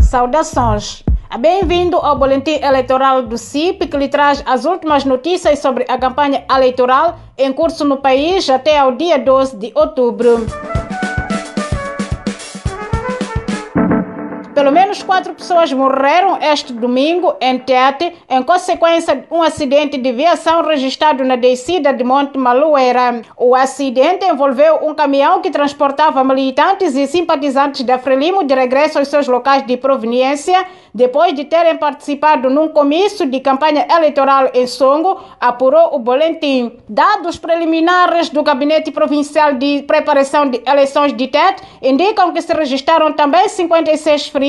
Saudações! Bem-vindo ao Boletim Eleitoral do CIP, que lhe traz as últimas notícias sobre a campanha eleitoral em curso no país até ao dia 12 de outubro. Pelo menos quatro pessoas morreram este domingo em Tete em consequência de um acidente de viação registrado na descida de Monte Maluera. O acidente envolveu um caminhão que transportava militantes e simpatizantes da Frelimo de regresso aos seus locais de proveniência depois de terem participado num comício de campanha eleitoral em Songo, apurou o boletim. Dados preliminares do Gabinete Provincial de Preparação de Eleições de Tete indicam que se registraram também 56 feridos,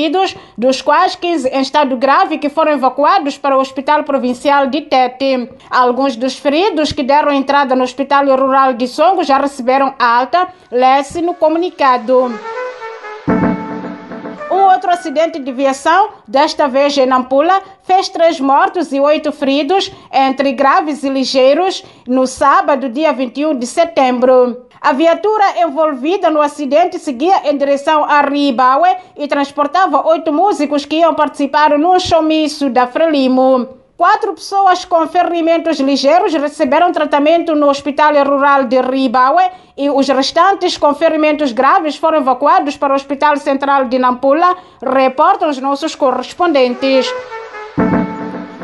dos quais 15 em estado grave que foram evacuados para o Hospital Provincial de Tete. Alguns dos feridos que deram entrada no Hospital Rural de Songo já receberam alta, lê-se no comunicado. Um outro acidente de viação, desta vez em Nampula, fez três mortos e oito feridos, entre graves e ligeiros, no sábado, dia 21 de setembro. A viatura envolvida no acidente seguia em direção a Ribaue e transportava oito músicos que iam participar num showmício da Frelimo. Quatro pessoas com ferimentos ligeiros receberam tratamento no Hospital Rural de Ribaue e os restantes com ferimentos graves foram evacuados para o Hospital Central de Nampula, reportam os nossos correspondentes.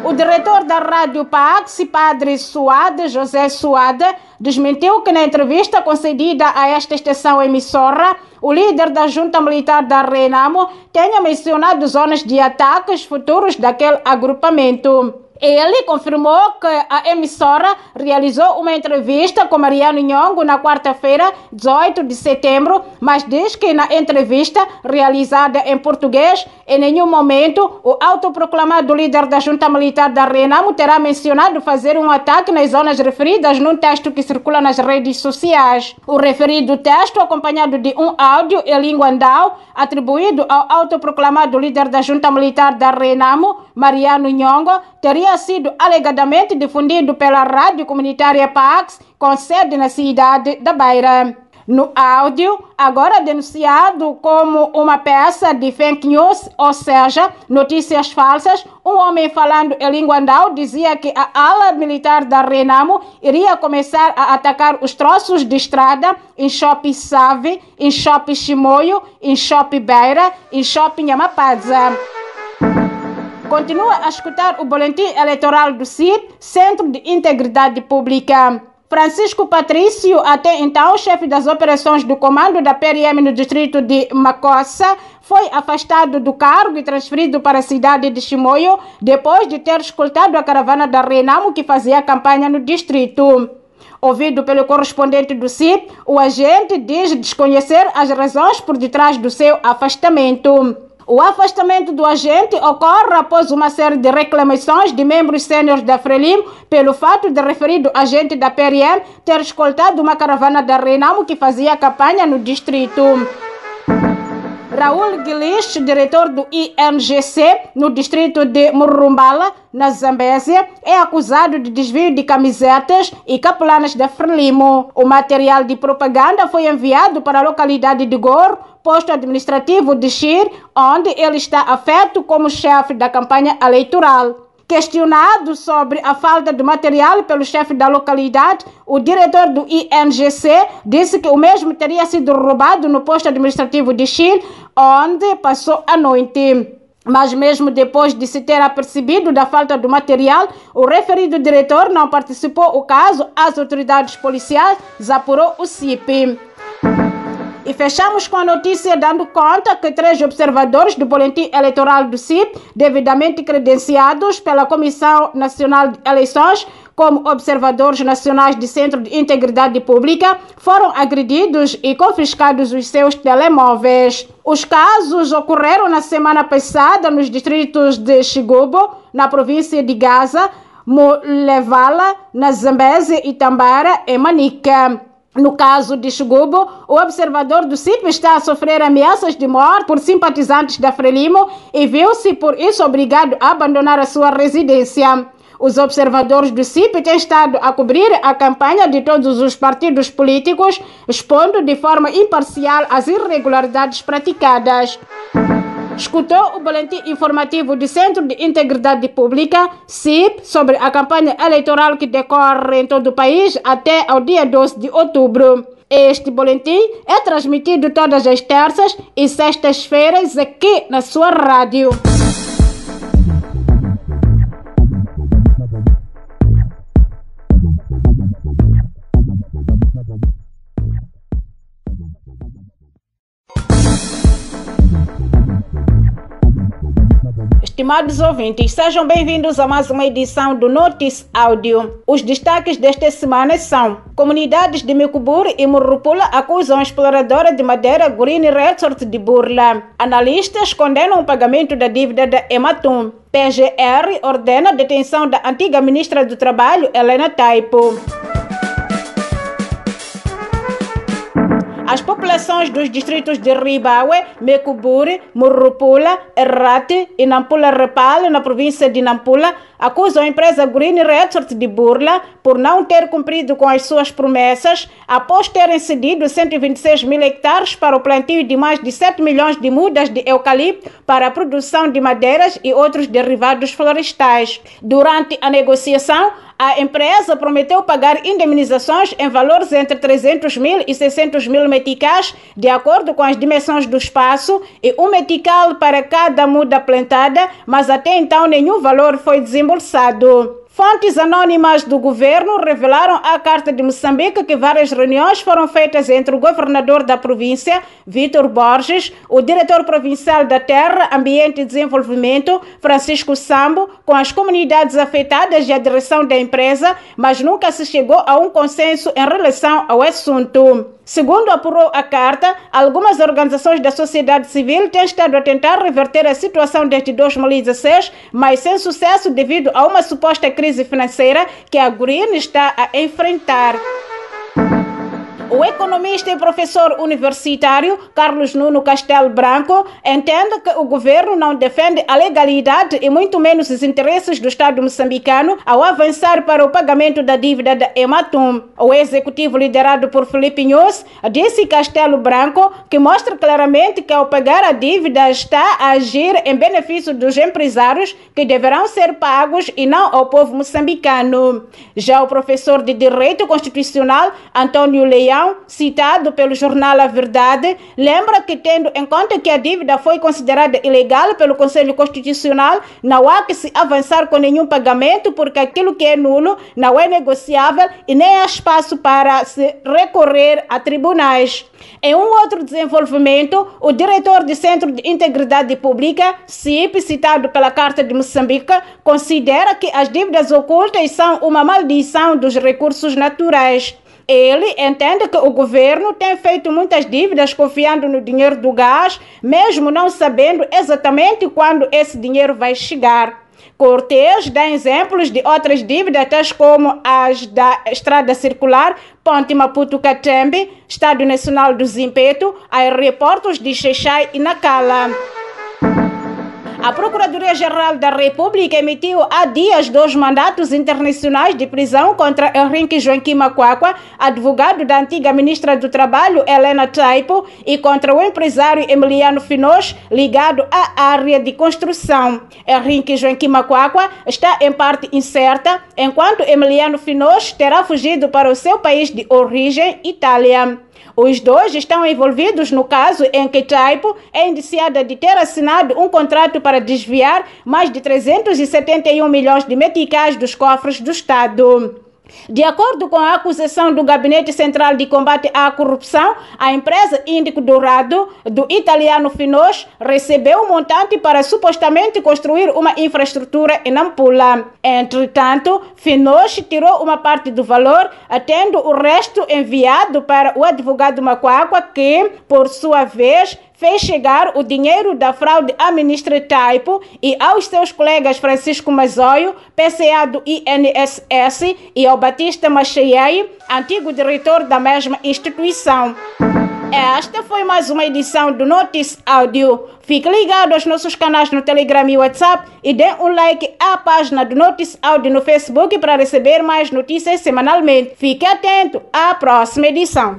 O diretor da Rádio Pax, Padre Suade, José Suade, desmentiu que na entrevista concedida a esta estação emissora, o líder da junta militar da Renamo tenha mencionado zonas de ataques futuros daquele agrupamento. Ele confirmou que a emissora realizou uma entrevista com Mariano Nhongo na quarta-feira, 18 de setembro, mas diz que na entrevista realizada em português, em nenhum momento o autoproclamado líder da junta militar da Renamo terá mencionado fazer um ataque nas zonas referidas num texto que circula nas redes sociais. O referido texto, acompanhado de um áudio em língua andal, atribuído ao autoproclamado líder da junta militar da Renamo, Mariano Nhongo, teria sido alegadamente difundido pela rádio comunitária Pax, com sede na cidade da Beira. No áudio, agora denunciado como uma peça de fake news, ou seja, notícias falsas, um homem falando em língua andal dizia que a ala militar da Renamo iria começar a atacar os troços de estrada em Shopping Save, em Shopping Chimoio, em Shopping Beira, em Shopping Yamapaza. Continua a escutar o boletim eleitoral do CIP, Centro de Integridade Pública. Francisco Patrício, até então chefe das operações do comando da PRM no distrito de Macossa, foi afastado do cargo e transferido para a cidade de Chimoio depois de ter escoltado a caravana da Renamo que fazia campanha no distrito. Ouvido pelo correspondente do CIP, o agente diz desconhecer as razões por detrás do seu afastamento. O afastamento do agente ocorre após uma série de reclamações de membros sêniores da Frelim pelo fato de referido agente da PRM ter escoltado uma caravana da Renamo que fazia campanha no distrito. Raul Guilich, diretor do INGC no distrito de Murumbala, na Zambésia, é acusado de desvio de camisetas e capelanas da Frelimo. O material de propaganda foi enviado para a localidade de Gor, posto administrativo de Xir, onde ele está afeto como chefe da campanha eleitoral. Questionado sobre a falta de material pelo chefe da localidade, o diretor do INGC disse que o mesmo teria sido roubado no posto administrativo de Chile, onde passou a noite. Mas mesmo depois de se ter apercebido da falta do material, o referido diretor não participou do caso, as autoridades policiais apurou o CIP. E fechamos com a notícia dando conta que três observadores do boletim eleitoral do CIP, devidamente credenciados pela Comissão Nacional de Eleições como observadores nacionais de Centro de Integridade Pública, foram agredidos e confiscados os seus telemóveis. Os casos ocorreram na semana passada nos distritos de Xigubo, na província de Gaza, Molevala, na Itambara e Manica. No caso de Xugubo, o observador do CIP está a sofrer ameaças de morte por simpatizantes da Frelimo e viu-se por isso obrigado a abandonar a sua residência. Os observadores do CIP têm estado a cobrir a campanha de todos os partidos políticos, expondo de forma imparcial as irregularidades praticadas. Escutou o boletim informativo do Centro de Integridade Pública, CIP, sobre a campanha eleitoral que decorre em todo o país até ao dia 12 de outubro. Este boletim é transmitido todas as terças e sextas-feiras aqui na sua rádio. Estimados ouvintes, sejam bem-vindos a mais uma edição do Notice Áudio. Os destaques desta semana são: comunidades de Micubur e Murrupula acusam a exploradora de madeira Green Resort de Burla. Analistas condenam o pagamento da dívida da Ematum. PGR ordena a detenção da antiga ministra do Trabalho, Helena Taipo. As populações dos distritos de Ribaue, Mecuburi, Murrupula, Errate e Nampula Repal, na província de Nampula, acusam a empresa Green Resort de Burla por não ter cumprido com as suas promessas após terem cedido 126 mil hectares para o plantio de mais de 7 milhões de mudas de eucalipto para a produção de madeiras e outros derivados florestais. Durante a negociação, a empresa prometeu pagar indemnizações em valores entre 300 mil e 600 mil meticais, de acordo com as dimensões do espaço, e um metical para cada muda plantada, mas até então nenhum valor foi desembolsado. Fontes anônimas do governo revelaram à Carta de Moçambique que várias reuniões foram feitas entre o governador da província, Vitor Borges, o diretor provincial da Terra, Ambiente e Desenvolvimento, Francisco Sambo, com as comunidades afetadas e a direção da empresa, mas nunca se chegou a um consenso em relação ao assunto. Segundo apurou a carta, algumas organizações da sociedade civil têm estado a tentar reverter a situação desde 2016, mas sem sucesso devido a uma suposta crise financeira que a Green está a enfrentar. O economista e professor universitário Carlos Nuno Castelo Branco entende que o governo não defende a legalidade e muito menos os interesses do Estado moçambicano ao avançar para o pagamento da dívida da Ematum. O executivo liderado por Felipe News disse Castelo Branco que mostra claramente que ao pagar a dívida está a agir em benefício dos empresários que deverão ser pagos e não ao povo moçambicano. Já o professor de Direito Constitucional Antônio Leão citado pelo jornal A Verdade, lembra que, tendo em conta que a dívida foi considerada ilegal pelo Conselho Constitucional, não há que se avançar com nenhum pagamento, porque aquilo que é nulo não é negociável e nem há espaço para se recorrer a tribunais. Em um outro desenvolvimento, o diretor do Centro de Integridade Pública, CIP, citado pela Carta de Moçambique, considera que as dívidas ocultas são uma maldição dos recursos naturais. Ele entende que o governo tem feito muitas dívidas confiando no dinheiro do gás, mesmo não sabendo exatamente quando esse dinheiro vai chegar. Cortes dá exemplos de outras dívidas, tais como as da Estrada Circular, Ponte Maputo-Catembe, Estado Nacional do Zimpeto, aeroportos de Xeixai e Nacala. A Procuradoria-Geral da República emitiu há dias dois mandatos internacionais de prisão contra Henrique Joaquim Macuacua, advogado da antiga ministra do Trabalho, Helena Taipo, e contra o empresário Emiliano Finos, ligado à área de construção. Henrique Joaquim Macuacua está em parte incerta, enquanto Emiliano Finos terá fugido para o seu país de origem, Itália. Os dois estão envolvidos no caso em que Taipo é indiciada de ter assinado um contrato para desviar mais de 371 milhões de meticais dos cofres do Estado. De acordo com a acusação do Gabinete Central de Combate à Corrupção, a empresa Índico Dourado, do italiano Finos, recebeu um montante para supostamente construir uma infraestrutura em Nampula. Entretanto, Finos tirou uma parte do valor, tendo o resto enviado para o advogado Macuacua, que, por sua vez, fez chegar o dinheiro da fraude à ministra Taipo e aos seus colegas Francisco Mazoio, PCA do INSS, e ao Batista Macheiei, antigo diretor da mesma instituição. Esta foi mais uma edição do Notice Áudio. Fique ligado aos nossos canais no Telegram e WhatsApp e dê um like à página do Notice Áudio no Facebook para receber mais notícias semanalmente. Fique atento à próxima edição.